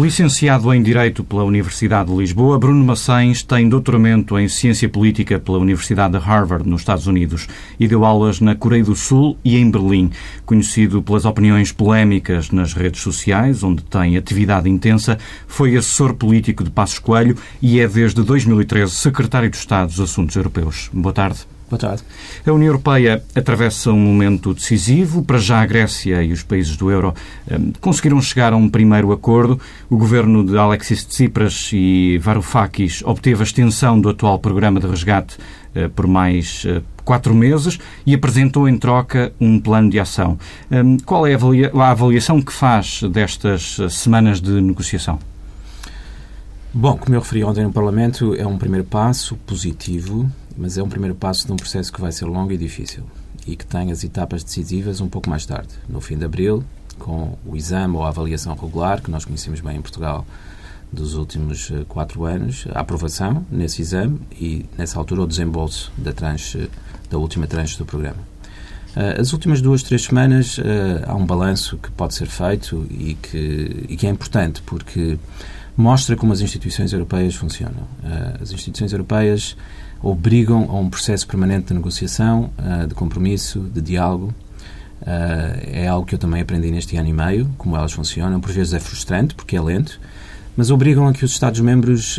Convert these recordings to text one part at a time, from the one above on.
Licenciado em Direito pela Universidade de Lisboa, Bruno Maçães tem doutoramento em Ciência Política pela Universidade de Harvard, nos Estados Unidos, e deu aulas na Coreia do Sul e em Berlim. Conhecido pelas opiniões polémicas nas redes sociais, onde tem atividade intensa, foi assessor político de Passos Coelho e é desde 2013 secretário de Estado dos Assuntos Europeus. Boa tarde. A União Europeia atravessa um momento decisivo. Para já a Grécia e os países do euro um, conseguiram chegar a um primeiro acordo. O governo de Alexis Tsipras e Varoufakis obteve a extensão do atual programa de resgate uh, por mais uh, quatro meses e apresentou em troca um plano de ação. Um, qual é a, avalia a avaliação que faz destas semanas de negociação? Bom, como eu referi ontem no Parlamento, é um primeiro passo positivo, mas é um primeiro passo de um processo que vai ser longo e difícil e que tem as etapas decisivas um pouco mais tarde, no fim de abril, com o exame ou a avaliação regular, que nós conhecemos bem em Portugal dos últimos eh, quatro anos, a aprovação nesse exame e, nessa altura, o desembolso da, tranche, da última tranche do programa. Eh, as últimas duas, três semanas eh, há um balanço que pode ser feito e que, e que é importante, porque mostra como as instituições europeias funcionam. As instituições europeias obrigam a um processo permanente de negociação, uh, de compromisso, de diálogo. Uh, é algo que eu também aprendi neste ano e meio, como elas funcionam. Por vezes é frustrante, porque é lento, mas obrigam a que os Estados-membros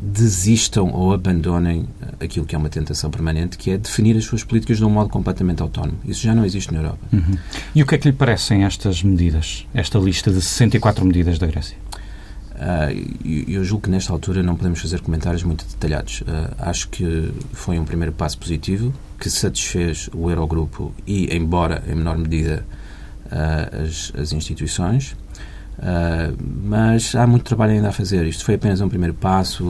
desistam ou abandonem aquilo que é uma tentação permanente, que é definir as suas políticas de um modo completamente autónomo. Isso já não existe na Europa. Uhum. E o que é que lhe parecem estas medidas, esta lista de 64 medidas da Grécia? Uh, eu julgo que nesta altura não podemos fazer comentários muito detalhados. Uh, acho que foi um primeiro passo positivo que satisfez o Eurogrupo e, embora em menor medida, uh, as, as, instituições. Uh, mas há muito trabalho ainda a fazer. Isto foi apenas um primeiro passo.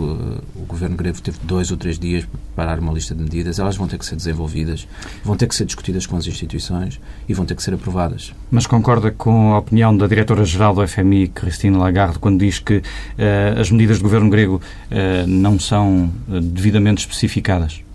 O governo grego teve dois ou três dias para preparar uma lista de medidas. Elas vão ter que ser desenvolvidas, vão ter que ser discutidas com as instituições e vão ter que ser aprovadas. Mas concorda com a opinião da diretora-geral do FMI, Cristina Lagarde, quando diz que uh, as medidas do governo grego não são devidamente especificadas?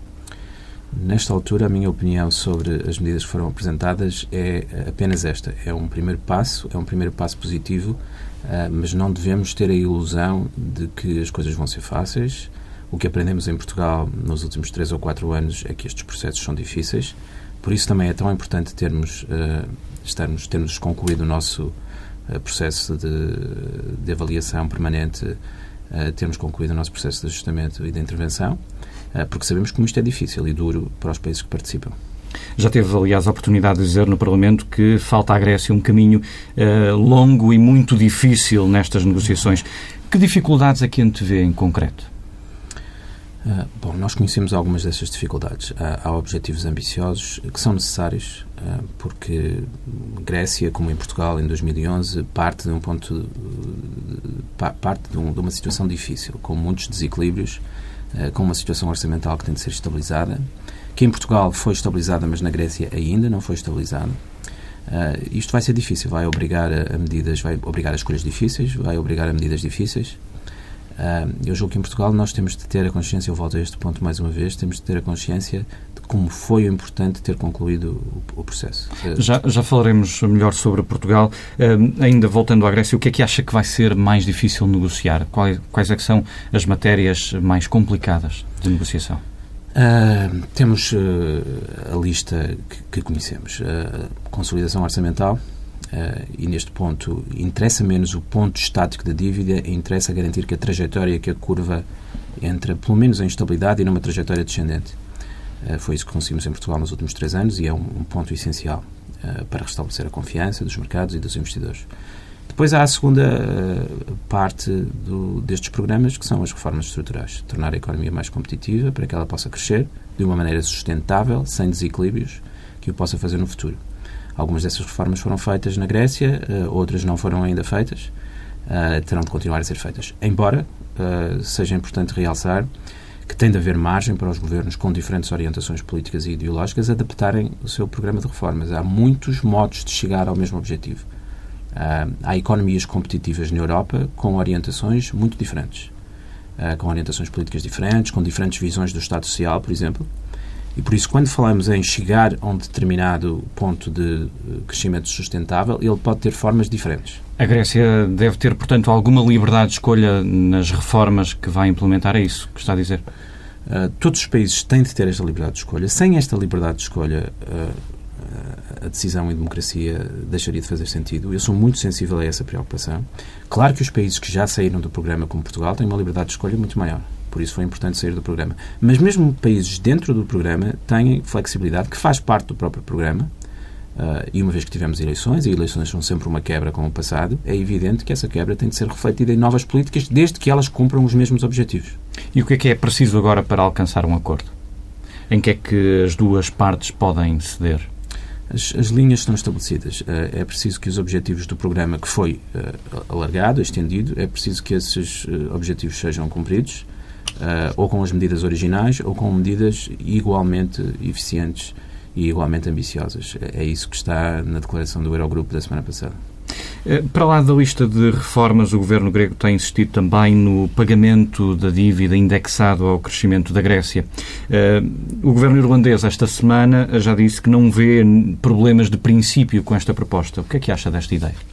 Nesta altura, a minha opinião sobre as medidas que foram apresentadas é apenas esta. É um primeiro passo, é um primeiro passo positivo, ah, mas não devemos ter a ilusão de que as coisas vão ser fáceis. O que aprendemos em Portugal nos últimos três ou quatro anos é que estes processos são difíceis. Por isso também é tão importante termos, ah, estarmos, termos concluído o nosso ah, processo de, de avaliação permanente, termos concluído o nosso processo de ajustamento e de intervenção porque sabemos como isto é difícil e duro para os países que participam. Já teve, aliás, a oportunidade de dizer no Parlamento que falta à Grécia um caminho uh, longo e muito difícil nestas negociações. Que dificuldades é que antevê em concreto? Uh, bom, nós conhecemos algumas dessas dificuldades. Uh, há objetivos ambiciosos que são necessários, uh, porque Grécia, como em Portugal em 2011, parte de um ponto, parte de, um, de uma situação difícil, com muitos desequilíbrios eh, com uma situação orçamental que tem de ser estabilizada, que em Portugal foi estabilizada, mas na Grécia ainda não foi estabilizada. Uh, isto vai ser difícil, vai obrigar a, a, medidas, vai obrigar a escolhas difíceis, vai obrigar a medidas difíceis. Uh, eu julgo que em Portugal nós temos de ter a consciência, eu volto a este ponto mais uma vez, temos de ter a consciência como foi importante ter concluído o, processo. Já, já falaremos melhor sobre Portugal. Uh, ainda voltando à Grécia, o que é que acha que vai ser mais difícil negociar? Quais, quais é que são as matérias mais complicadas de negociação? Uh, temos uh, a lista que, que conhecemos. consolidação orçamental, Uh, e neste ponto interessa menos o ponto estático da dívida interessa garantir que a trajetória, que a curva entra pelo menos em estabilidade e numa trajetória descendente. Eh, foi isso que conseguimos em Portugal nos últimos três anos e é um, ponto essencial uh, para restabelecer a confiança dos mercados e dos investidores. Depois há a segunda parte do, destes programas, que são as reformas estruturais. Tornar a economia mais competitiva para que ela possa crescer de uma maneira sustentável, sem desequilíbrios, que o possa fazer no futuro. Algumas dessas reformas foram feitas na Grécia, uh, outras não foram ainda feitas, terão de continuar a ser feitas. Embora seja importante realçar que tem de haver margem para os governos com diferentes orientações políticas e ideológicas adaptarem o seu programa de reformas. Há muitos modos de chegar ao mesmo objetivo. Uh, há economias competitivas na Europa com orientações muito diferentes, uh, com orientações políticas diferentes, com diferentes visões do Estado Social, por exemplo. E por isso, quando falamos em chegar a um determinado ponto de crescimento sustentável, ele pode ter formas diferentes. A Grécia deve ter, portanto, alguma liberdade de escolha nas reformas que vai implementar, é isso que está a dizer? Uh, todos os países têm de ter esta liberdade de escolha. Sem esta liberdade de escolha, uh, a decisão em democracia deixaria de fazer sentido. Eu sou muito sensível a essa preocupação. Claro que os países que já saíram do programa, como Portugal, têm uma liberdade de escolha muito maior. Por isso foi importante sair do programa. Mas mesmo países dentro do programa têm flexibilidade, que faz parte do próprio programa, Uh, e uma vez que tivemos eleições, e eleições são sempre uma quebra com o passado, é evidente que essa quebra tem de ser refletida em novas políticas, desde que elas cumpram os mesmos objetivos. E o que é que é preciso agora para alcançar um acordo? Em que é que as duas partes podem ceder? As, as linhas estão estabelecidas. Uh, é preciso que os objetivos do programa, que foi uh, alargado, estendido, é preciso que esses objetivos sejam cumpridos, ou com as medidas originais, ou com medidas igualmente eficientes e igualmente ambiciosas. É isso que está na declaração do Eurogrupo da semana passada. Eh, para lá da lista de reformas, o governo grego tem insistido também no pagamento da dívida indexado ao crescimento da Grécia. Eh, o governo irlandês, esta semana, já disse que não vê problemas de princípio com esta proposta. O que é que acha desta ideia?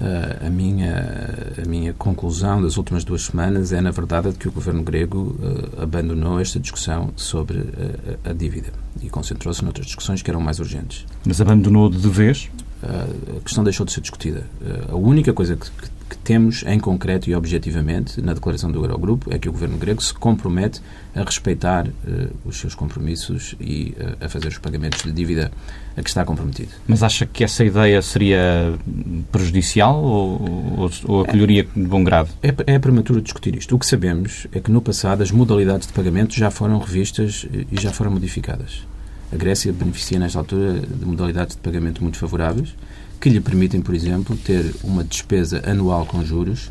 Uh, a, minha, a minha conclusão das últimas duas semanas é, na verdade, de que o governo grego uh, abandonou esta discussão sobre uh, a dívida e concentrou-se noutras discussões que eram mais urgentes. Mas abandonou de vez? a questão deixou de ser discutida. a única coisa que que temos em concreto e objetivamente na declaração do Eurogrupo é que o governo grego se compromete a respeitar uh, os seus compromissos e uh, a fazer os pagamentos de dívida a que está comprometido. Mas acha que essa ideia seria prejudicial ou, ou, ou acolheria de bom grado? É, é prematuro discutir isto. O que sabemos é que no passado as modalidades de pagamento já foram revistas e já foram modificadas. A Grécia beneficia nesta altura de modalidades de pagamento muito favoráveis que lhe permitem, por exemplo, ter uma despesa anual com juros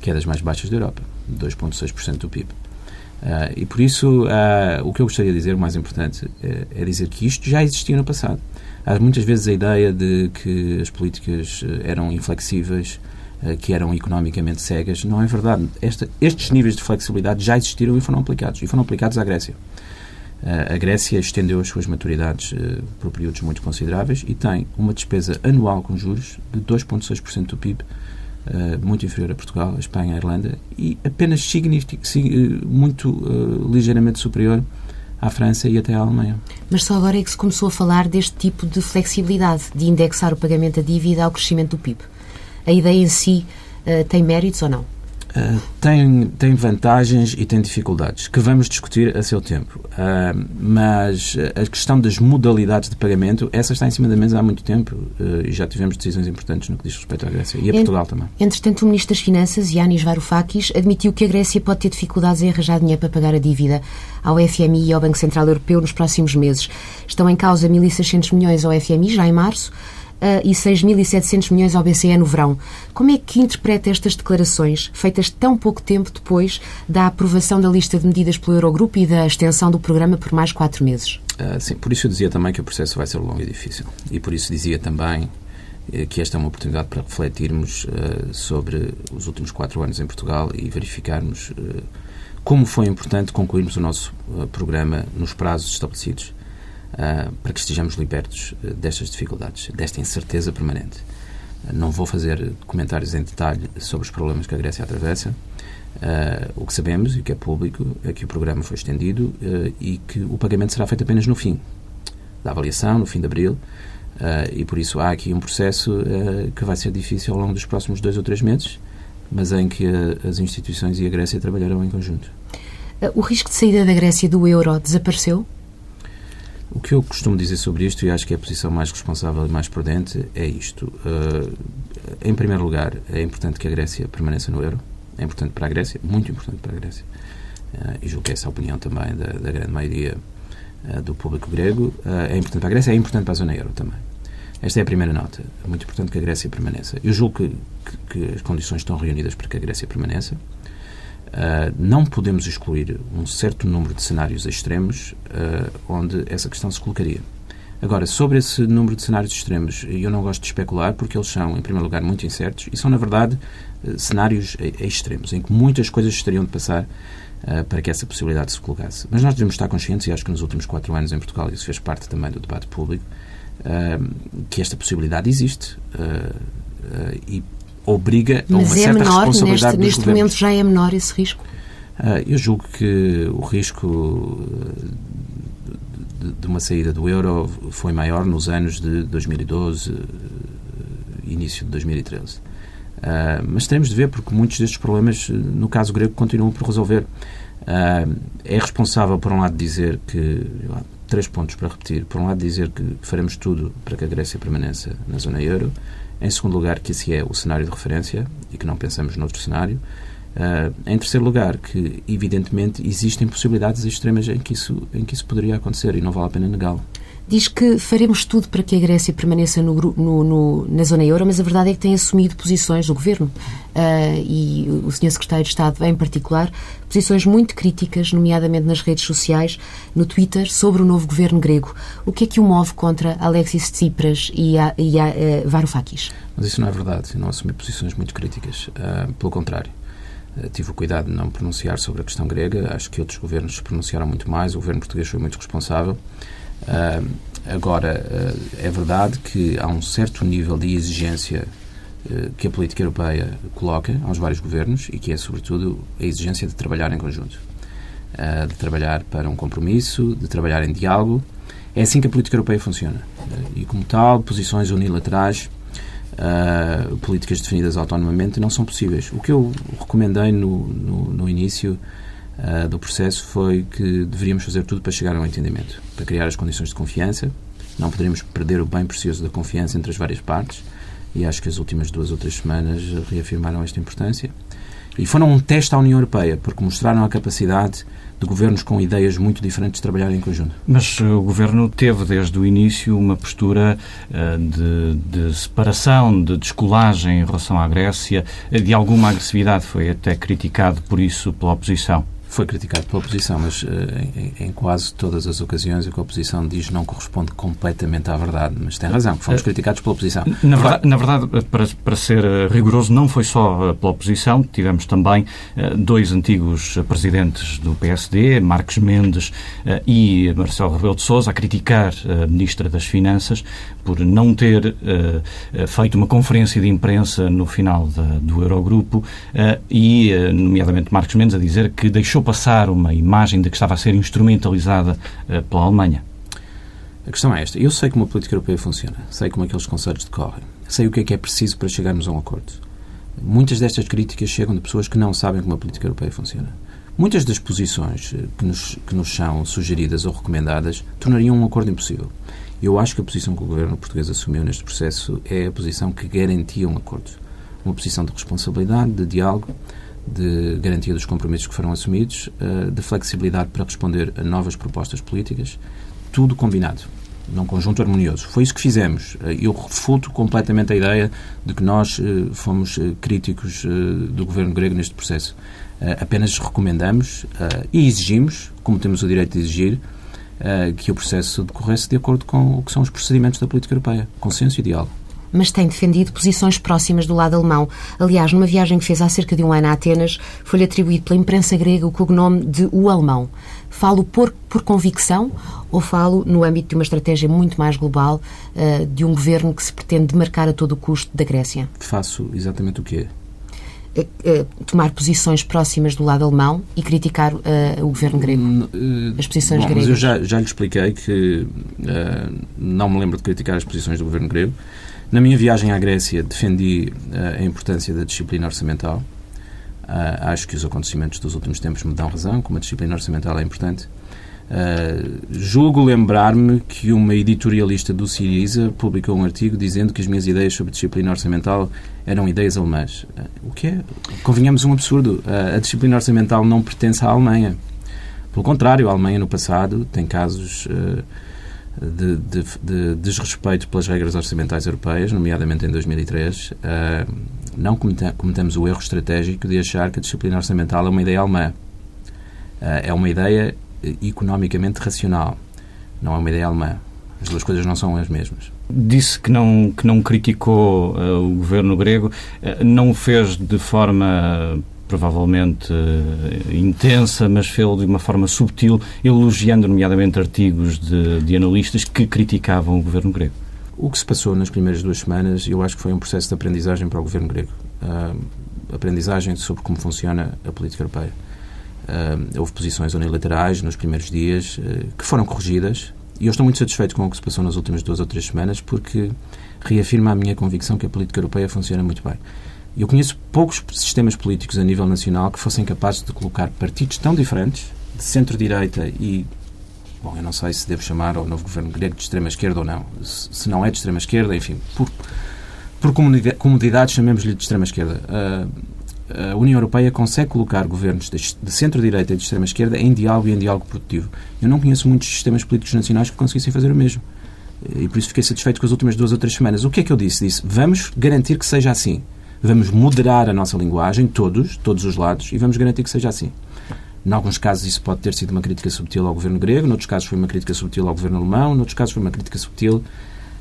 que é das mais baixas da Europa, 2,6% do PIB. Uh, ah, e por isso, uh, o que eu gostaria de dizer, o mais importante, é, é, dizer que isto já existia no passado. Há muitas vezes a ideia de que as políticas ah, eram inflexíveis, uh, que eram economicamente cegas. Não é verdade. Esta, estes níveis de flexibilidade já existiram e foram aplicados. E foram aplicados à Grécia. Eh, a Grécia estendeu as suas maturidades eh, por períodos muito consideráveis e tem uma despesa anual com juros de 2,6% do PIB, eh, muito inferior a Portugal, a Espanha, a Irlanda, e apenas muito ligeiramente superior à França e até à Alemanha. Mas só agora é que se começou a falar deste tipo de flexibilidade, de indexar o pagamento da dívida ao crescimento do PIB. A ideia em si tem méritos ou não? Uh, tem, tem vantagens e tem dificuldades, que vamos discutir a seu tempo. Uh, mas a questão das modalidades de pagamento, essa está em cima da mesa há muito tempo uh, e já tivemos decisões importantes no que diz respeito à Grécia e a Portugal também. Entretanto, o Ministro das Finanças, Yanis Varoufakis, admitiu que a Grécia pode ter dificuldades em arranjar dinheiro para pagar a dívida ao FMI e ao Banco Central Europeu nos próximos meses. Estão em causa 1.600 milhões ao FMI, já em março, e 6.700 milhões ao BCE no verão. Como é que interpreta estas declarações, feitas tão pouco tempo depois da aprovação da lista de medidas pelo Eurogrupo e da extensão do programa por mais quatro meses? Uh, sim, por isso eu dizia também que o processo vai ser longo e difícil. E por isso dizia também eh, que esta é uma oportunidade para refletirmos uh, sobre os últimos quatro anos em Portugal e verificarmos uh, como foi importante concluirmos o nosso uh, programa nos prazos estabelecidos uh, para que estejamos libertos uh, destas dificuldades, desta incerteza permanente. Uh, não vou fazer comentários em detalhe sobre os problemas que a Grécia atravessa. o que sabemos e que é público é que o programa foi estendido e que o pagamento será feito apenas no fim da avaliação, no fim de abril. e por isso há aqui um processo que vai ser difícil ao longo dos próximos dois ou três meses, mas em que as instituições e a Grécia trabalharão em conjunto. O risco de saída da Grécia do euro desapareceu? O que eu costumo dizer sobre isto, e acho que é a posição mais responsável e mais prudente, é isto. Uh, em primeiro lugar, é importante que a Grécia permaneça no euro. É importante para a Grécia, muito importante para a Grécia. Uh, e julgo que essa é a opinião também da, da grande maioria uh, do público grego. é importante para a Grécia, é importante para a zona euro também. Esta é a primeira nota. É muito importante que a Grécia permaneça. Eu julgo que, que, que as condições estão reunidas para que a Grécia permaneça. Uh, não podemos excluir um certo número de cenários extremos uh, onde essa questão se colocaria. Agora, sobre esse número de cenários extremos, eu não gosto de especular porque eles são, em primeiro lugar, muito incertos e são, na verdade, uh, cenários extremos, em que muitas coisas estariam de passar para que essa possibilidade se colocasse. Mas nós devemos estar conscientes, e acho que nos últimos quatro anos em Portugal isso fez parte também do debate público, que esta possibilidade existe e obriga Mas a uma é certa menor, responsabilidade neste, dos neste momento já é menor esse risco? Uh, eu julgo que o risco de, de, uma saída do euro foi maior nos anos de 2012, início de 2013. Uh, mas temos de ver, porque muitos destes problemas, no caso grego, continuam por resolver. É responsável, por um lado, dizer que. Três pontos para repetir. Por um lado, dizer que faremos tudo para que a Grécia permaneça na zona euro. Em segundo lugar, que esse é o cenário de referência e que não pensamos noutro cenário. Uh, em terceiro lugar, que evidentemente existem possibilidades extremas em que isso, em que isso poderia acontecer e não vale a pena negá-lo diz que faremos tudo para que a Grécia permaneça no, no, no, na zona euro, mas a verdade é que tem assumido posições do governo uh, e o Sr. Secretário de Estado, em particular, posições muito críticas, nomeadamente nas redes sociais, no Twitter, sobre o novo governo grego. O que é que o move contra Alexis Tsipras e a, e a uh, Varoufakis? Mas isso não é verdade. Eu não assumi posições muito críticas. Uh, pelo contrário tive o cuidado de não pronunciar sobre a questão grega. Acho que outros governos se pronunciaram muito mais. O governo português foi muito responsável. Uh, agora, uh, é verdade que há um certo nível de exigência uh, que a política europeia coloca aos vários governos e que é, sobretudo, a exigência de trabalhar em conjunto. de trabalhar para um compromisso, de trabalhar em diálogo. É assim que a política europeia funciona. e, como tal, posições unilaterais Uh, políticas definidas autonomamente não são possíveis. O que eu recomendei no, no, no início uh, do processo foi que deveríamos fazer tudo para chegar a um entendimento, para criar as condições de confiança. Não poderíamos perder o bem precioso da confiança entre as várias partes e acho que as últimas duas ou três semanas reafirmaram esta importância. E foram um teste à União Europeia, porque mostraram a capacidade de governos com ideias muito diferentes de trabalhar em conjunto. Mas o governo teve desde o início uma postura uh, de, de, separação, de descolagem em relação à Grécia, de alguma agressividade. Foi até criticado por isso pela oposição foi criticado pela oposição, mas uh, em, em, quase todas as ocasiões o que a oposição diz não corresponde completamente à verdade. Mas tem razão, fomos uh, criticados pela oposição. Na verdade, na verdade para, para ser eh, rigoroso, não foi só pela oposição, tivemos também uh, dois antigos presidentes do PSD, Marcos Mendes e Marcelo Rebelo de Sousa, a criticar a Ministra das Finanças por não ter feito uma conferência de imprensa no final da, do Eurogrupo e, nomeadamente, Marcos Mendes a dizer que deixou passar uma imagem de que estava a ser instrumentalizada uh, pela Alemanha? A questão é esta. Eu sei como a política europeia funciona. Sei como aqueles conselhos decorrem. Sei o que é que é preciso para chegarmos a um acordo. Muitas destas críticas chegam de pessoas que não sabem como a política europeia funciona. Muitas das posições eh, que nos, que nos são sugeridas ou recomendadas tornariam um acordo impossível. Eu acho que a posição que o governo português assumiu neste processo é a posição que garantia um acordo. Uma posição de responsabilidade, de diálogo, de garantia dos compromissos que foram assumidos, eh, de flexibilidade para responder a novas propostas políticas, tudo combinado, num conjunto harmonioso. Foi isso que fizemos. Eh, eu refuto completamente a ideia de que nós eh, fomos críticos do governo grego neste processo. Apenas recomendamos e exigimos, como temos o direito de exigir, que o processo decorresse de acordo com o que são os procedimentos da política europeia, consenso e diálogo mas tem defendido posições próximas do lado alemão. Aliás, numa viagem que fez há cerca de um ano a Atenas, foi-lhe atribuído pela imprensa grega o cognome de o alemão. Falo por, por convicção ou falo no âmbito de uma estratégia muito mais global uh, de um governo que se pretende demarcar a todo o custo da Grécia? Faço exatamente o quê? Uh, uh, tomar posições próximas do lado alemão e criticar uh, o governo grego. as posições bom, gregas. Mas eu já, já lhe expliquei que não me lembro de criticar as posições do governo grego. Na minha viagem à Grécia, defendi uh, a importância da disciplina orçamental. Uh, acho que os acontecimentos dos últimos tempos me dão razão, como a disciplina orçamental é importante. Uh, julgo lembrar-me que uma editorialista do Siriza publicou um artigo dizendo que as minhas ideias sobre disciplina orçamental eram ideias alemãs. O que é? Convenhamos um absurdo. A disciplina orçamental não pertence à Alemanha. Pelo contrário, a Alemanha no passado tem casos de, de, de, desrespeito pelas regras orçamentais europeias, nomeadamente em 2003, uh, eh, não cometemos o erro estratégico de achar que a disciplina orçamental é uma ideia alemã. Uh, é uma ideia economicamente racional, não é uma ideia alemã. As duas coisas não são as mesmas. Disse que não, que não criticou uh, o governo grego, não o fez de forma provavelmente uh, intensa, mas fê-lo de uma forma subtil, elogiando nomeadamente artigos de, de, analistas que criticavam o governo grego. O que se passou nas primeiras duas semanas, eu acho que foi um processo de aprendizagem para o governo grego. Uh, aprendizagem sobre como funciona a política europeia. Uh, houve posições unilaterais nos primeiros dias uh, que foram corrigidas e eu estou muito satisfeito com o que se passou nas últimas duas ou três semanas porque reafirma a minha convicção que a política europeia funciona muito bem. Eu conheço poucos sistemas políticos a nível nacional que fossem capazes de colocar partidos tão diferentes, de centro-direita e bom, eu não sei se devo chamar ao novo governo grego de extrema-esquerda ou não. Se não é de extrema-esquerda, enfim, por, por comodidade, chamemos-lhe de extrema-esquerda. Uh, a União Europeia consegue colocar governos de, de centro-direita e de extrema-esquerda em diálogo e em diálogo produtivo. Eu não conheço muitos sistemas políticos nacionais que conseguissem fazer o mesmo. E por isso fiquei satisfeito com as últimas duas ou três semanas. O que é que eu disse? Disse, vamos garantir que seja assim. Vamos moderar a nossa linguagem, todos, todos os lados, e vamos garantir que seja assim. Em alguns casos isso pode ter sido uma crítica subtil ao governo grego, noutros casos foi uma crítica subtil ao governo alemão, noutros casos foi uma crítica subtil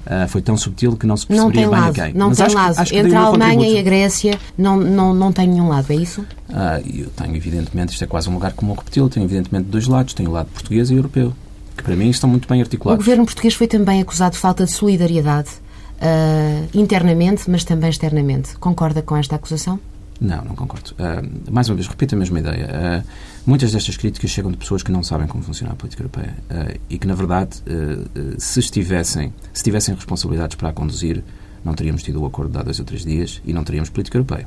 Uh, foi tão subtil que não se perceberia não tem lado, bem a quem. Não Mas tem acho, lado. Acho Entre a Alemanha e a Grécia não, não, não tem nenhum lado, é isso? Uh, eu tenho, evidentemente, isto é quase um lugar como o repetiu, tenho, evidentemente, dois lados. Tenho o lado português e europeu, que para mim estão muito bem articulados. O governo português foi também acusado de falta de solidariedade uh, internamente, mas também externamente. Concorda com esta acusação? Não, não concordo. Uh, mais uma vez, repito a mesma ideia. Uh, muitas destas críticas chegam de pessoas que não sabem como funciona a política europeia uh, e que, na verdade, se estivessem, se tivessem responsabilidades para a conduzir, não teríamos tido o acordo de há dois ou três dias e não teríamos política europeia.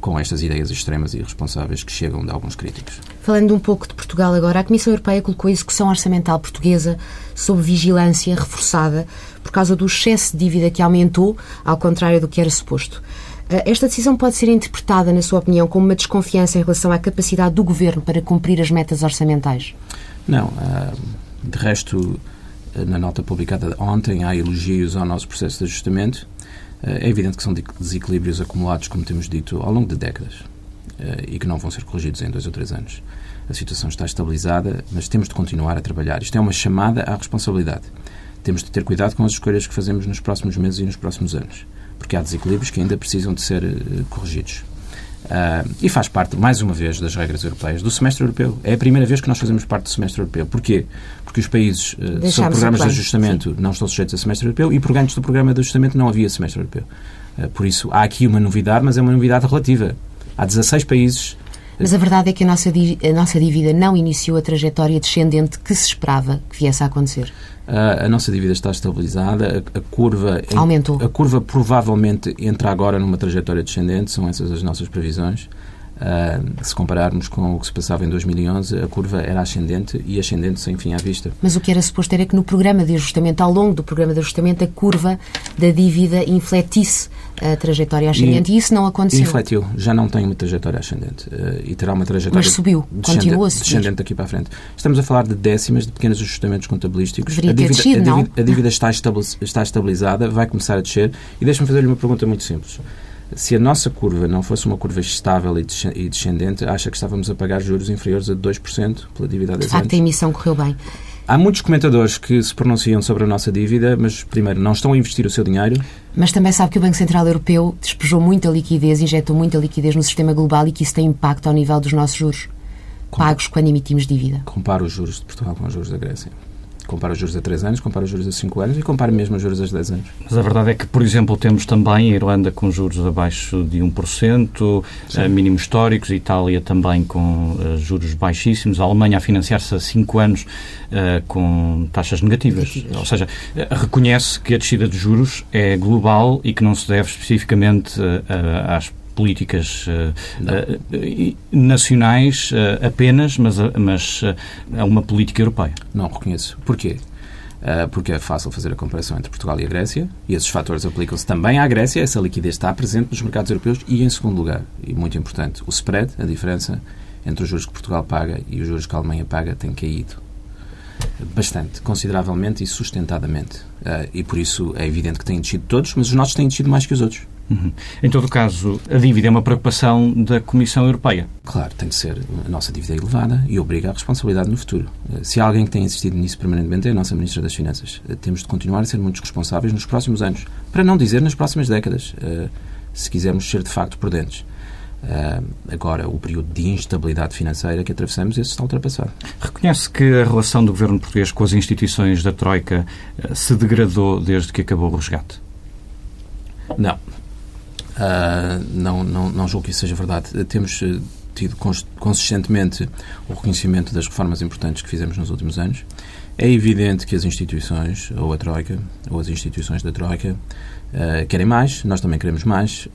Com estas ideias extremas e irresponsáveis que chegam de alguns críticos. Falando um pouco de Portugal agora, a Comissão Europeia colocou a execução orçamental portuguesa sob vigilância reforçada por causa do excesso de dívida que aumentou, ao contrário do que era suposto. Eh, esta decisão pode ser interpretada, na sua opinião, como uma desconfiança em relação à capacidade do Governo para cumprir as metas orçamentais? Não. Eh, de resto, eh, na nota publicada ontem, há elogios ao nosso processo de ajustamento. É evidente que são desequilíbrios acumulados, como temos dito, ao longo de décadas e que não vão ser corrigidos em dois ou três anos. A situação está estabilizada, mas temos de continuar a trabalhar. Isto é uma chamada à responsabilidade. Temos de ter cuidado com as escolhas que fazemos nos próximos meses e nos próximos anos porque há desequilíbrios que ainda precisam de ser uh, corrigidos. Uh, e faz parte, mais uma vez, das regras europeias, do semestre europeu. É a primeira vez que nós fazemos parte do semestre europeu. Porquê? Porque os países uh, sob programas de ajustamento sim. não estão sujeitos a semestre europeu e por antes do programa de ajustamento não havia semestre europeu. Uh, por isso, há aqui uma novidade, mas é uma novidade relativa. Há 16 países mas a verdade é que a nossa, a nossa dívida não iniciou a trajetória descendente que se esperava que viesse a acontecer a nossa dívida está estabilizada, a, a curva aumentou. A curva provavelmente entra agora numa trajetória descendente, são essas as nossas previsões. Uh, se compararmos com o que se passava em 2011, a curva era ascendente e ascendente sem fim à vista. Mas o que era suposto era que no programa de ajustamento, ao longo do programa de ajustamento, a curva da dívida infletisse a trajetória ascendente e, e isso não aconteceu. Infletiu, já não tem uma trajetória ascendente uh, e terá uma trajetória Mas subiu, continua a subir. descendente daqui para a frente. Estamos a falar de décimas, de pequenos ajustamentos contabilísticos. Deveria a dívida, descido, a, dívida, a dívida está, está estabilizada, vai começar a descer e deixe-me fazer-lhe uma pergunta muito simples se a nossa curva não fosse uma curva estável e descendente, acha que estávamos a pagar juros inferiores a 2% pela dívida há 10 De facto, a emissão correu bem. Há muitos comentadores que se pronunciam sobre a nossa dívida, mas, primeiro, não estão a investir o seu dinheiro. Mas também sabe que o Banco Central Europeu despejou muita liquidez, injetou muita liquidez no sistema global e que isso tem impacto ao nível dos nossos juros pagos quando emitimos dívida. Compara os juros de Portugal com os juros da Grécia. Compara os juros a 3 anos, compara os juros a 5 anos e compara mesmo os juros a 10 anos. Mas a verdade é que, por exemplo, temos também a Irlanda com juros abaixo de 1%, uh, mínimos históricos, Itália também com uh, juros baixíssimos, a Alemanha a financiar-se a 5 anos uh, com taxas negativas. negativas. Ou seja, reconhece que a descida de juros é global e que não se deve especificamente às políticas uh, uh, nacionais uh, apenas, mas, mas é uma política europeia. Não reconheço. Porquê? porque é fácil fazer a comparação entre Portugal e a Grécia, e esses fatores aplicam-se também à Grécia, essa liquidez está presente nos mercados europeus, e em segundo lugar, e muito importante, o spread, a diferença entre os juros que Portugal paga e os juros que a Alemanha paga, tem caído bastante, consideravelmente e sustentadamente. e por isso é evidente que têm descido todos, mas os nossos têm descido mais que os outros. Uhum. Em todo caso, a dívida é uma preocupação da Comissão Europeia. Claro, tem que ser. A nossa dívida é elevada e obriga a responsabilidade no futuro. Eh, se há alguém que tem insistido nisso permanentemente é a nossa Ministra das Finanças. Eh, temos de continuar a ser muito responsáveis nos próximos anos, para não dizer nas próximas décadas, eh, se quisermos ser de facto prudentes. Agora, o período de instabilidade financeira que atravessamos, esse está ultrapassado. Reconhece que a relação do governo português com as instituições da Troika se degradou desde que acabou o resgate? Não. Uh, não, não, não julgo que isso seja verdade. Temos tido consistentemente o reconhecimento das reformas importantes que fizemos nos últimos anos. É evidente que as instituições, ou a Troika, ou as instituições da Troika, querem mais, nós também queremos mais.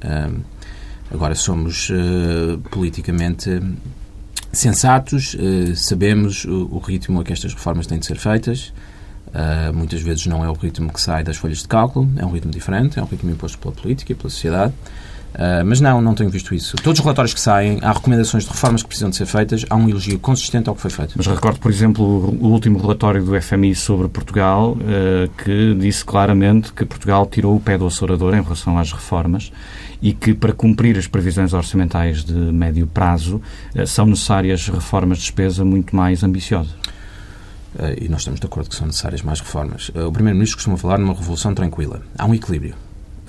Agora, somos uh, politicamente sensatos, uh, sabemos o, o, ritmo a que estas reformas têm de ser feitas. Uh, muitas vezes não é o ritmo que sai das folhas de cálculo, é um ritmo diferente, é um ritmo imposto pela política e pela sociedade. Uh, mas não, não tenho visto isso. Todos os relatórios que saem, há recomendações de reformas que precisam de ser feitas, há um elogio consistente ao que foi feito. Mas recordo, por exemplo, o último relatório do FMI sobre Portugal, uh, que disse claramente que Portugal tirou o pé do acelerador em relação às reformas e que, para cumprir as previsões orçamentais de médio prazo, uh, são necessárias reformas de despesa muito mais ambiciosas. E nós estamos de acordo que são necessárias mais reformas. o Primeiro-Ministro costuma falar numa revolução tranquila. Há um equilíbrio.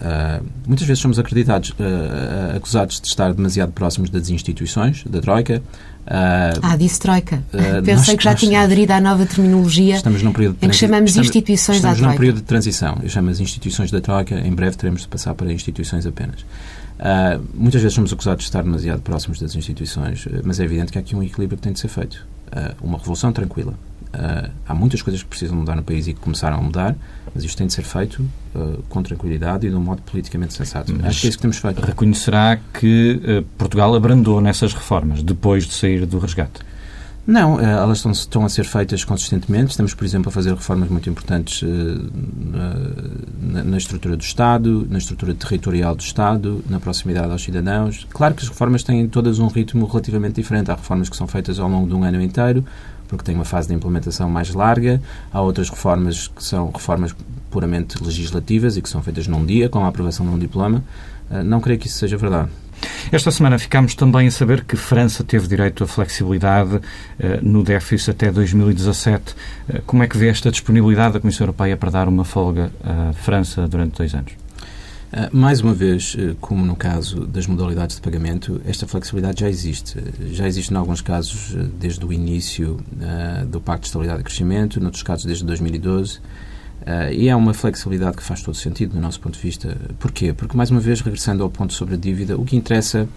Uh, muitas vezes somos acreditados, uh, acusados de estar demasiado próximos das instituições, da Troika. Uh, ah, disse Troika. Pensei nós, que já tinha aderido à nova terminologia estamos num período de em que chamamos estamos, instituições estamos da Troika. Estamos num período de transição. Eu chamo as instituições da Troika. Em breve teremos de passar para instituições apenas. muitas vezes somos acusados de estar demasiado próximos das instituições, mas é evidente que há aqui um equilíbrio que tem de ser feito. uma revolução tranquila Uh, há muitas coisas que precisam mudar no país e que começaram a mudar, mas isto tem de ser feito uh, com tranquilidade e de um modo politicamente sensato. Mas Acho que é isso que temos feito. Reconhecerá que uh, Portugal abrandou nessas reformas depois de sair do resgate? Não, elas estão, estão, a ser feitas consistentemente. Estamos, por exemplo, a fazer reformas muito importantes na, na, estrutura do Estado, na estrutura territorial do Estado, na proximidade aos cidadãos. Claro que as reformas têm todas um ritmo relativamente diferente. Há reformas que são feitas ao longo de um ano inteiro, porque tem uma fase de implementação mais larga. Há outras reformas que são reformas puramente legislativas e que são feitas num dia, com a aprovação de um diploma. Ah, não creio que isso seja verdade. Esta semana ficámos também a saber que França teve direito à flexibilidade uh, no déficit até 2017. Uh, como é que vê esta disponibilidade da Comissão Europeia para dar uma folga à França durante dois anos? Ah, mais uma vez, eh, como no caso das modalidades de pagamento, esta flexibilidade já existe. Já existe, em alguns casos, eh, desde o início do Pacto de Estabilidade e Crescimento, noutros casos, desde 2012. Uh, e é uma flexibilidade que faz todo sentido, do nosso ponto de vista. Porquê? Porque, mais uma vez, regressando ao ponto sobre a dívida, o que interessa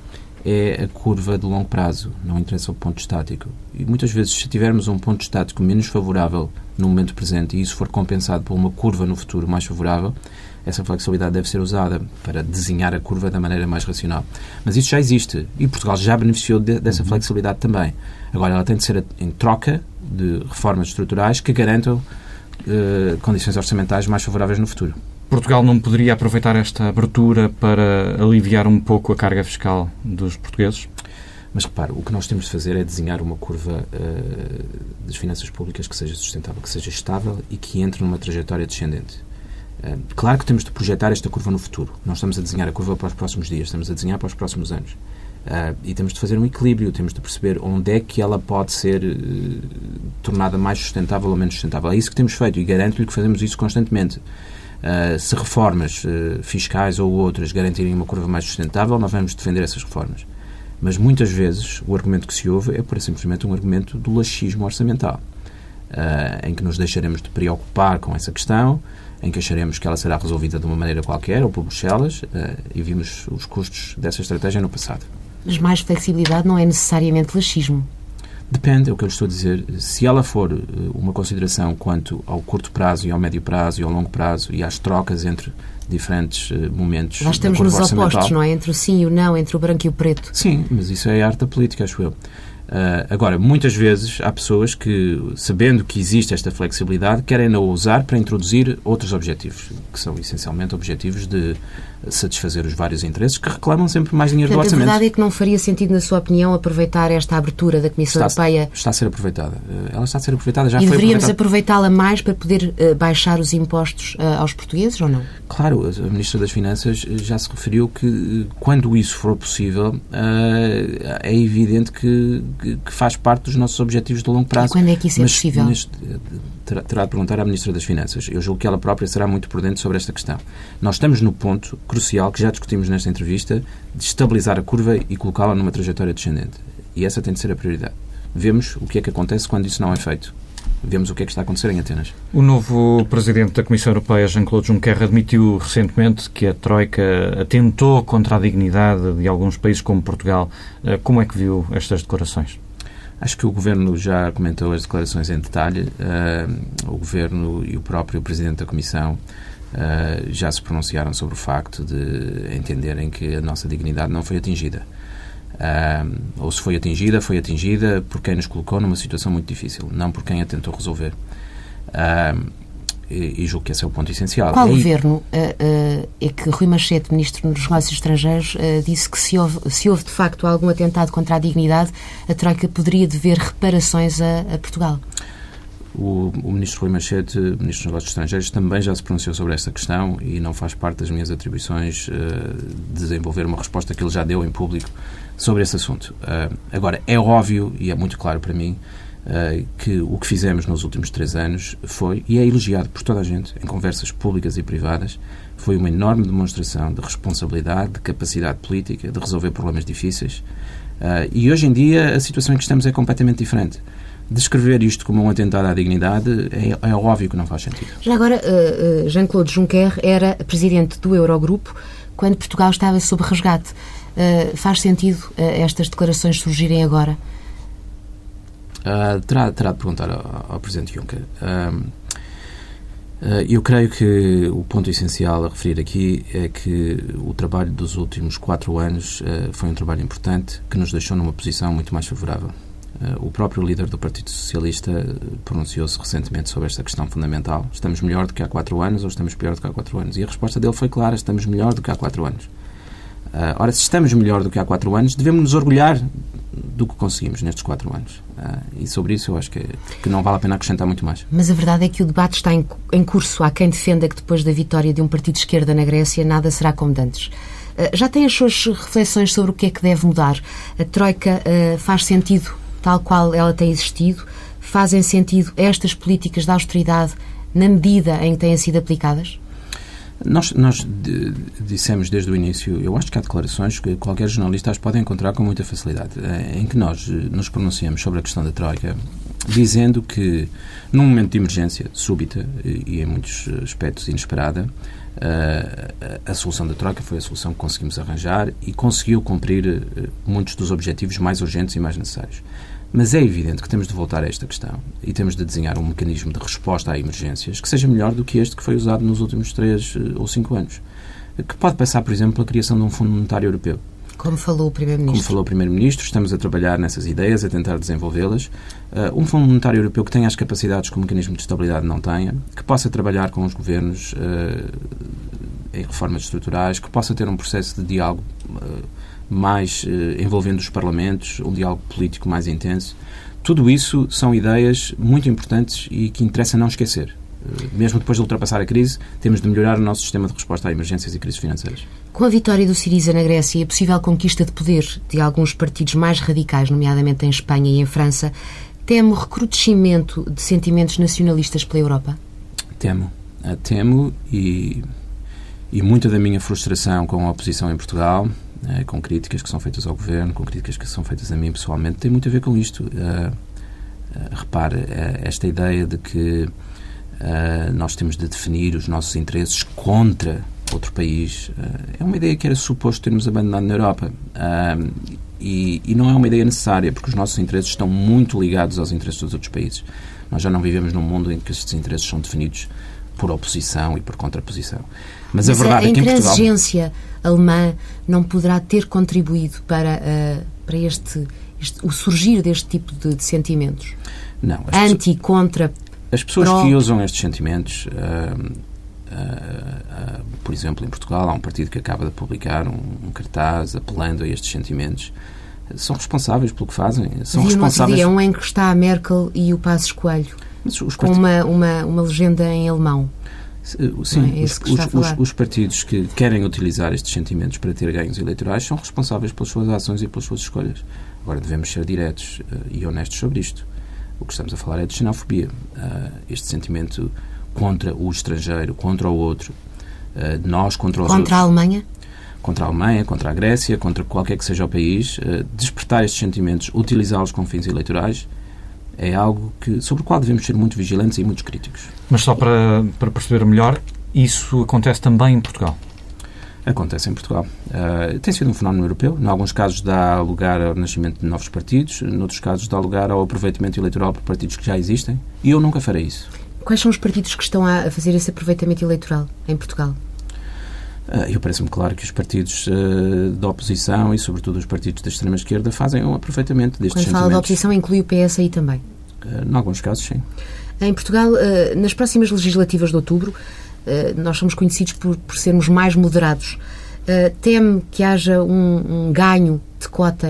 é a curva de longo prazo, não interessa o ponto estático. E muitas vezes, se tivermos um ponto estático menos favorável no momento presente e isso for compensado por uma curva no futuro mais favorável, essa flexibilidade deve ser usada para desenhar a curva da maneira mais racional. Mas isso já existe e Portugal já beneficiou de, dessa uhum. flexibilidade também. Agora, ela tem de ser em troca de reformas estruturais que garantam uh, condições orçamentais mais favoráveis no futuro. Portugal não poderia aproveitar esta abertura para aliviar um pouco a carga fiscal dos portugueses? Mas repare, o que nós temos de fazer é desenhar uma curva uh, das finanças públicas que seja sustentável, que seja estável e que entre numa trajetória descendente. Uh, claro que temos de projetar esta curva no futuro. Nós estamos a desenhar a curva para os próximos dias, estamos a desenhar para os próximos anos. Uh, e temos de fazer um equilíbrio, temos de perceber onde é que ela pode ser uh, tornada mais sustentável ou menos sustentável. É isso que temos feito e garanto-lhe que fazemos isso constantemente. Se reformas fiscais ou outras garantirem uma curva mais sustentável, nós vamos defender essas reformas. Mas muitas vezes o argumento que se ouve é por simplesmente um argumento do laxismo orçamental, em que nos deixaremos de preocupar com essa questão, em que acharemos que ela será resolvida de uma maneira qualquer ou por Bruxelas, uh, e vimos os custos dessa estratégia no passado. Mas mais flexibilidade não é necessariamente laxismo. Depende, é o que eu estou a dizer. Se ela for eh, uma consideração quanto ao curto prazo e ao médio prazo e ao longo prazo e às trocas entre diferentes uh, momentos. Nós estamos nos opostos, não é? Entre o sim e o não, entre o branco e o preto. Sim, mas isso é a arte da política, acho eu. Uh, agora, muitas vezes há pessoas que, sabendo que existe esta flexibilidade, querem-na usar para introduzir outros objetivos, que são essencialmente objetivos de satisfazer os vários interesses que reclamam sempre mais dinheiro Portanto, do orçamento. A verdade é que não faria sentido, na sua opinião, aproveitar esta abertura da Comissão está, Europeia. Está a ser aproveitada. Eh, ela está a ser aproveitada, já e foi deveríamos aproveitá-la mais para poder uh, baixar os impostos uh, aos portugueses ou não? Claro, a Ministra das Finanças já se referiu que quando isso for possível, uh, é evidente que, que, faz parte dos nossos objetivos de longo prazo. E quando é que isso é possível? Terá, terá de perguntar à Ministra das Finanças. Eu julgo que ela própria será muito prudente sobre esta questão. Nós estamos no ponto crucial, que já discutimos nesta entrevista, de estabilizar a curva e colocá-la numa trajetória descendente. E essa tem de ser a prioridade. Vemos o que é que acontece quando isso não é feito vemos o que é que está a acontecer em Atenas. O novo presidente da Comissão Europeia, Jean-Claude Juncker, admitiu recentemente que a Troika atentou contra a dignidade de alguns países como Portugal. Eh, como é que viu estas declarações? Acho que o Governo já comentou as declarações em detalhe. Uh, o Governo e o próprio Presidente da Comissão uh, já se pronunciaram sobre o facto de entenderem que a nossa dignidade não foi atingida. Uh, ou se foi atingida, foi atingida por quem nos colocou numa situação muito difícil, não por quem a tentou resolver. Uh, e, julgo que esse é o ponto essencial. Qual governo uh, é que Rui Machete, Ministro dos Negócios Estrangeiros, disse que se houve, se houve de facto algum atentado contra a dignidade, a Troika poderia dever reparações a, a Portugal? O, o, ministro Rui Machete, ministro dos Negócios Estrangeiros, também já se pronunciou sobre esta questão e não faz parte das minhas atribuições uh, desenvolver uma resposta que ele já deu em público sobre esse assunto. Uh, agora, é óbvio e é muito claro para mim uh, que o que fizemos nos últimos três anos foi, e é elogiado por toda a gente, em conversas públicas e privadas, foi uma enorme demonstração de responsabilidade, de capacidade política, de resolver problemas difíceis. Uh, e hoje em dia a situação em que estamos é completamente diferente. Descrever isto como um atentado à dignidade é, é óbvio que não faz sentido. Já agora, Jean-Claude Juncker era presidente do Eurogrupo quando Portugal estava sob resgate. Faz sentido estas declarações surgirem agora? Uh, terá, terá de perguntar ao, ao Presidente Juncker. eu creio que o ponto essencial a referir aqui é que o trabalho dos últimos quatro anos foi um trabalho importante que nos deixou numa posição muito mais favorável. O próprio líder do Partido Socialista pronunciou-se recentemente sobre esta questão fundamental. Estamos melhor do que há quatro anos ou estamos pior do que há quatro anos? E a resposta dele foi clara: estamos melhor do que há quatro anos. Uh, ora, se estamos melhor do que há quatro anos, devemos nos orgulhar do que conseguimos nestes quatro anos. Uh, e sobre isso eu acho que, que não vale a pena acrescentar muito mais. Mas a verdade é que o debate está em, em curso. Há quem defenda que depois da vitória de um partido de esquerda na Grécia nada será como dantes. Uh, já tem as suas reflexões sobre o que é que deve mudar? A Troika faz sentido tal qual ela tem existido? Fazem sentido estas políticas de austeridade na medida em que têm sido aplicadas? Nós, nós dissemos desde o início, eu acho que há declarações que qualquer jornalista as pode encontrar com muita facilidade, eh, em que nós eh, nos pronunciamos sobre a questão da Troika, dizendo que num momento de emergência súbita e em muitos aspectos inesperada, eh, a, a solução da Troika foi a solução que conseguimos arranjar e conseguiu cumprir muitos dos objetivos mais urgentes e mais necessários. Mas é evidente que temos de voltar a esta questão e temos de desenhar um mecanismo de resposta a emergências que seja melhor do que este que foi usado nos últimos três eh, ou cinco anos. Que pode passar, por exemplo, pela criação de um Fundo Monetário Europeu. Como falou o Primeiro-Ministro. Como falou o Primeiro-Ministro, estamos a trabalhar nessas ideias, a tentar desenvolvê-las. Uh, um Fundo Monetário Europeu que tenha as capacidades que o mecanismo de estabilidade não tenha, que possa trabalhar com os governos uh, em reformas estruturais, que possa ter um processo de diálogo uh, mais eh, envolvendo os parlamentos, um diálogo político mais intenso. Tudo isso são ideias muito importantes e que interessa não esquecer. Eh, mesmo depois de ultrapassar a crise, temos de melhorar o nosso sistema de resposta a emergências e crises financeiras. Com a vitória do Siriza na Grécia e a possível conquista de poder de alguns partidos mais radicais, nomeadamente em Espanha e em França, temo recrudescimento de sentimentos nacionalistas pela Europa? Temo. Eh, temo e, e muita da minha frustração com a oposição em Portugal com críticas que são feitas ao governo, com críticas que são feitas a mim pessoalmente, tem muito a ver com isto. Uh, uh, repare, uh, esta ideia de que nós temos de definir os nossos interesses contra outro país é uma ideia que era suposto termos abandonado na Europa. E, e, não é uma ideia necessária, porque os nossos interesses estão muito ligados aos interesses dos outros países. Nós já não vivemos num mundo em que estes interesses são definidos por oposição e por contraposição. Mas, Mas a verdade a, é que em Portugal... Alemã não poderá ter contribuído para, uh, para este, este, o surgir deste tipo de, de sentimentos? Não. Anti, contra, As pessoas pro... que usam estes sentimentos... Uh, Uh, uh, por exemplo, em Portugal há um partido que acaba de publicar um, um cartaz apelando a estes sentimentos. São responsáveis pelo que fazem. São Vi responsáveis. Dia um em que está a Merkel e o Passos Coelho, com uma, uma, uma legenda em alemão. Sim, é os, os, os, partidos que querem utilizar estes sentimentos para ter ganhos eleitorais são responsáveis pelas suas ações e pelas suas escolhas. Agora, devemos ser diretos uh, e honestos sobre isto. O que estamos a falar é de xenofobia. este sentimento contra o estrangeiro, contra o outro, de nós contra os contra outros. Contra a Alemanha? Contra a Alemanha, contra a Grécia, contra qualquer que seja o país. despertar estes sentimentos, utilizá-los com fins eleitorais, é algo que, sobre o qual devemos ser muito vigilantes e muito críticos. Mas só para, para perceber melhor, isso acontece também em Portugal? Acontece em Portugal. Uh, tem sido um fenómeno europeu. Em alguns casos dá lugar ao nascimento de novos partidos, noutros casos dá lugar ao aproveitamento eleitoral por partidos que já existem. E eu nunca farei isso. Quais são os partidos que estão a fazer esse aproveitamento eleitoral em Portugal? Uh, eu parece-me claro que os partidos uh, da oposição e, sobretudo, os partidos da extrema-esquerda fazem um aproveitamento destes Quando fala da oposição, inclui o PS aí também? Uh, em alguns casos, sim. Em Portugal, nas próximas legislativas de outubro, nós somos conhecidos por, por sermos mais moderados. Teme que haja um, um ganho de cota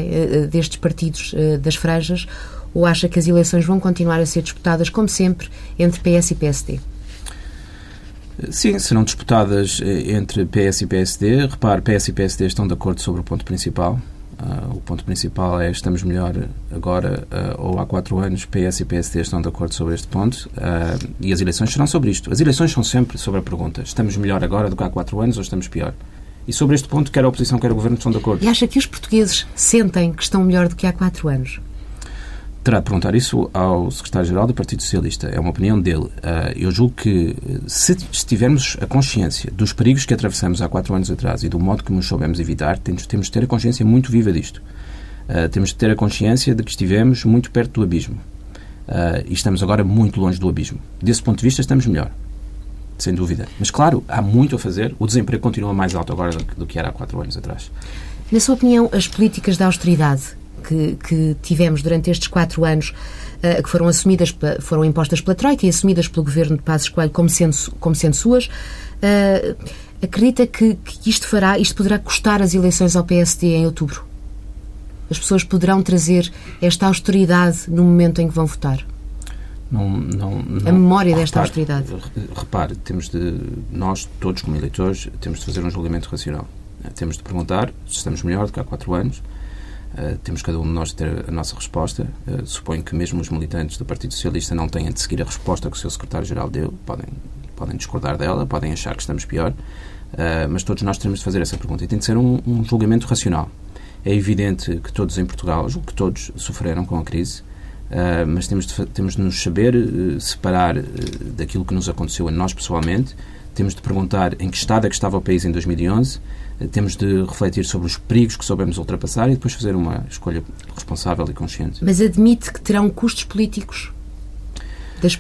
destes partidos das franjas ou acha que as eleições vão continuar a ser disputadas, como sempre, entre PS e PSD? Sim, serão disputadas eh, entre PS e PSD. Repare, PS e PSD estão de acordo sobre o ponto principal. Uh, o ponto principal é estamos melhor agora uh, ou há quatro anos. PS e PSD estão de acordo sobre este ponto uh, e as eleições serão sobre isto. As eleições são sempre sobre a pergunta: estamos melhor agora do que há quatro anos ou estamos pior? E sobre este ponto, quer a oposição, quer o governo estão de acordo. E acha que os portugueses sentem que estão melhor do que há quatro anos? Terá de perguntar isso ao secretário-geral do Partido Socialista. É uma opinião dele. Ah, eu julgo que se tivermos a consciência dos perigos que atravessamos há quatro anos atrás e do modo como nos soubemos evitar, temos, temos de ter a consciência muito viva disto. Uh, temos de ter a consciência de que estivemos muito perto do abismo. Uh, e estamos agora muito longe do abismo. Desse ponto de vista, estamos melhor. Sem dúvida. Mas, claro, há muito a fazer. O desemprego continua mais alto agora do que, era há quatro anos atrás. Na sua opinião, as políticas de austeridade que, que tivemos durante estes quatro anos, uh, que foram assumidas, foram impostas pela Troika e assumidas pelo governo de Passos Coelho como sendo, como sendo suas, uh, acredita que, que isto fará, isto poderá custar as eleições ao PSD em outubro? As pessoas poderão trazer esta austeridade no momento em que vão votar? Não, não, não, a memória desta repare, austeridade. Repare, temos de, nós, todos como eleitores, temos de fazer um julgamento racional. Temos de perguntar se estamos melhor do que há quatro anos, Uh, temos cada um de nós ter a nossa resposta. Uh, suponho que mesmo os militantes do Partido Socialista não tenham de seguir a resposta que o seu secretário-geral deu. Podem, podem discordar dela, podem achar que estamos pior, uh, mas todos nós temos de fazer essa pergunta. E tem de ser um, um julgamento racional. É evidente que todos em Portugal, que todos sofreram com a crise, mas temos de, temos de nos saber separar daquilo que nos aconteceu a nós pessoalmente. Temos de perguntar em que estado é que estava o país em 2011 temos de refletir sobre os perigos que soubemos ultrapassar e depois fazer uma escolha responsável e consciente. Mas admite que terão custos políticos das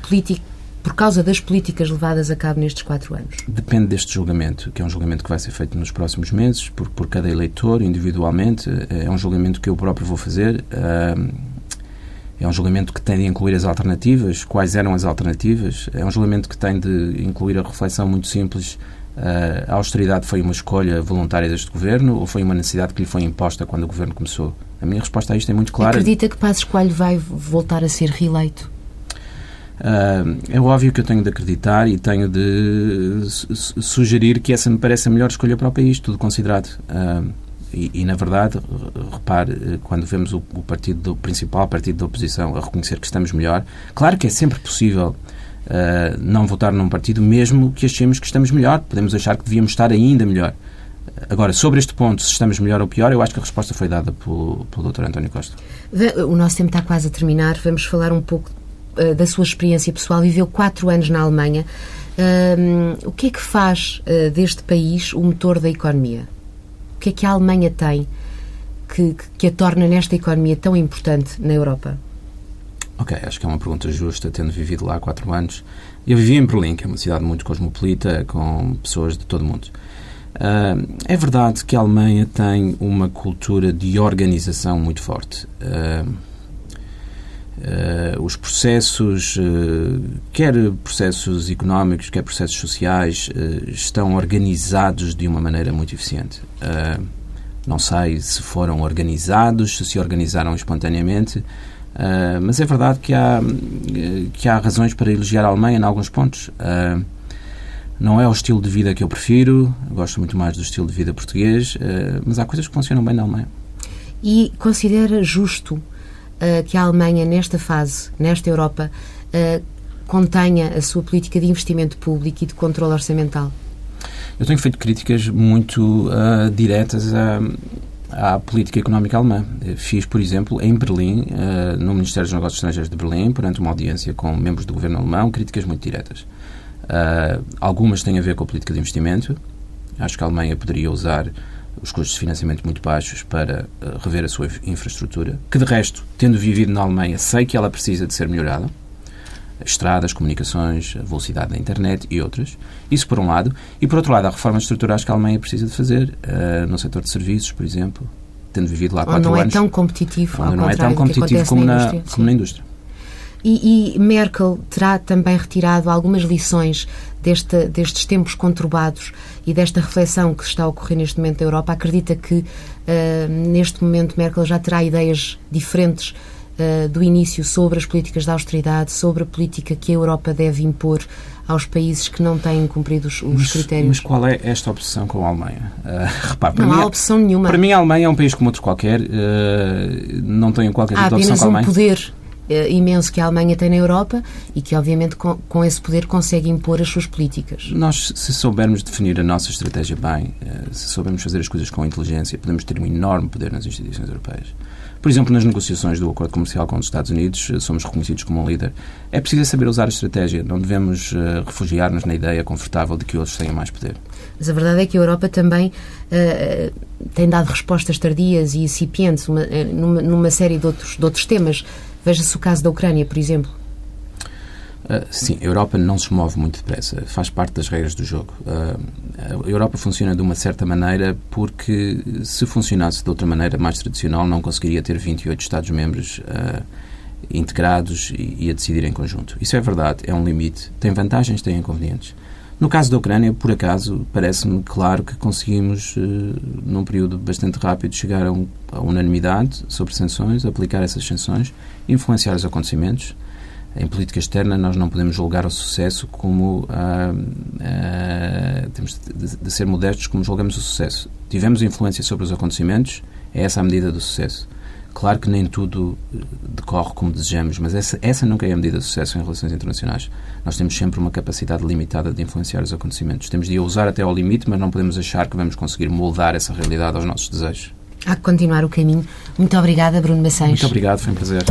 por causa das políticas levadas a cabo nestes quatro anos? Depende deste julgamento, que é um julgamento que vai ser feito nos próximos meses, por, por cada eleitor, individualmente. É um julgamento que eu próprio vou fazer. É um julgamento que tem de incluir as alternativas, quais eram as alternativas. É um julgamento que tem de incluir a reflexão muito simples a austeridade foi uma escolha voluntária deste governo ou foi uma necessidade que lhe foi imposta quando o governo começou? A minha resposta a isto é muito clara. Acredita que Passos Coelho vai voltar a ser reeleito? Uh, é óbvio que eu tenho de acreditar e tenho de sugerir que essa me parece a melhor escolha para o país, tudo considerado. Uh, e, e, na verdade, repare, quando vemos o, o partido do, principal partido da oposição a reconhecer que estamos melhor, claro que é sempre possível uh, não votar num partido, mesmo que achemos que estamos melhor. Podemos achar que devíamos estar ainda melhor. Agora, sobre este ponto, se estamos melhor ou pior, eu acho que a resposta foi dada pelo, pelo Dr. António Costa. O nosso tempo está quase a terminar. Vamos falar um pouco uh, da sua experiência pessoal. Viveu quatro anos na Alemanha. Uh, o que é que faz uh, deste país o motor da economia? O que é que a Alemanha tem que, que a torna nesta economia tão importante na Europa? Ok, acho que é uma pergunta justa, tendo vivido lá há quatro anos. Eu vivi em Berlim, que é uma cidade muito cosmopolita, com pessoas de todo o mundo. Uh, é verdade que a Alemanha tem uma cultura de organização muito forte. Uh, uh, os processos, quer processos económicos, quer processos sociais, estão organizados de uma maneira muito eficiente. não sei se foram organizados, se se organizaram espontaneamente, Uh, mas é verdade que há, que há razões para elogiar a Alemanha em alguns pontos. Uh, não é o estilo de vida que eu prefiro, gosto muito mais do estilo de vida português, uh, mas há coisas que funcionam bem na Alemanha. E considera justo que a Alemanha, nesta fase, nesta Europa, contenha a sua política de investimento público e de controle orçamental? Eu tenho feito críticas muito diretas a à política económica alemã. Fiz, por exemplo, em Berlim, uh, no Ministério dos Negócios Estrangeiros de Berlim, perante uma audiência com membros do governo alemão, críticas muito diretas. Uh, algumas têm a ver com a política de investimento. Acho que a Alemanha poderia usar os custos de financiamento muito baixos para uh, rever a sua infraestrutura, que de resto, tendo vivido na Alemanha, sei que ela precisa de ser melhorada estradas, comunicações, velocidade da internet e outras. Isso por um lado. E por outro lado, há reformas estruturais que a Alemanha precisa de fazer uh, no setor de serviços, por exemplo, tendo vivido lá quatro não anos. é tão competitivo, onde não é tão competitivo como na, indústria, como na indústria. E, e, Merkel terá também retirado algumas lições deste, destes tempos conturbados e desta reflexão que está a ocorrer neste momento na Europa. Acredita que uh, neste momento Merkel já terá ideias diferentes uh, do início sobre as políticas de austeridade, sobre a política que a Europa deve impor aos países que não têm cumprido os, mas, critérios. Mas qual é esta obsessão com a Alemanha? Uh, repare, não mim, há é- opção nenhuma. Para mim, a Alemanha é um país como outro qualquer. Uh, não tenho qualquer tipo de opção com a Alemanha. um poder imenso que a Alemanha tem na Europa e que, obviamente, com, com, esse poder consegue impor as suas políticas. Nós, se soubermos definir a nossa estratégia bem, se soubermos fazer as coisas com inteligência, podemos ter um enorme poder nas instituições europeias. Por exemplo, nas negociações do acordo comercial com os Estados Unidos, eh, somos reconhecidos como um líder. É preciso saber usar a estratégia, não devemos uh, refugiar-nos na ideia confortável de que outros tenham mais poder. Mas a verdade é que a Europa também uh, tem dado respostas tardias e incipientes uma, numa, numa, série de outros, de outros temas. Veja-se o caso da Ucrânia, por exemplo. Uh, sim, a Europa não se move muito depressa, faz parte das regras do jogo. Uh, a Europa funciona de uma certa maneira porque, se funcionasse de outra maneira mais tradicional, não conseguiria ter 28 Estados-membros uh, integrados e, e, a decidir em conjunto. Isso é verdade, é um limite. Tem vantagens, tem inconvenientes. No caso da Ucrânia, por acaso, parece-me claro que conseguimos, num período bastante rápido, chegar a, um, a unanimidade sobre sanções, aplicar essas sanções, influenciar os acontecimentos em política externa nós não podemos julgar o sucesso como ah, ah, temos de, de, ser modestos como julgamos o sucesso. Tivemos influência sobre os acontecimentos, é essa a medida do sucesso. Claro que nem tudo eh, decorre como desejamos, mas essa, essa nunca é a medida de sucesso em relações internacionais. Nós temos sempre uma capacidade limitada de influenciar os acontecimentos. Temos de a usar até ao limite, mas não podemos achar que vamos conseguir moldar essa realidade aos nossos desejos. Há que continuar o caminho. Muito obrigada, Bruno Maçães. Muito obrigado, foi um prazer.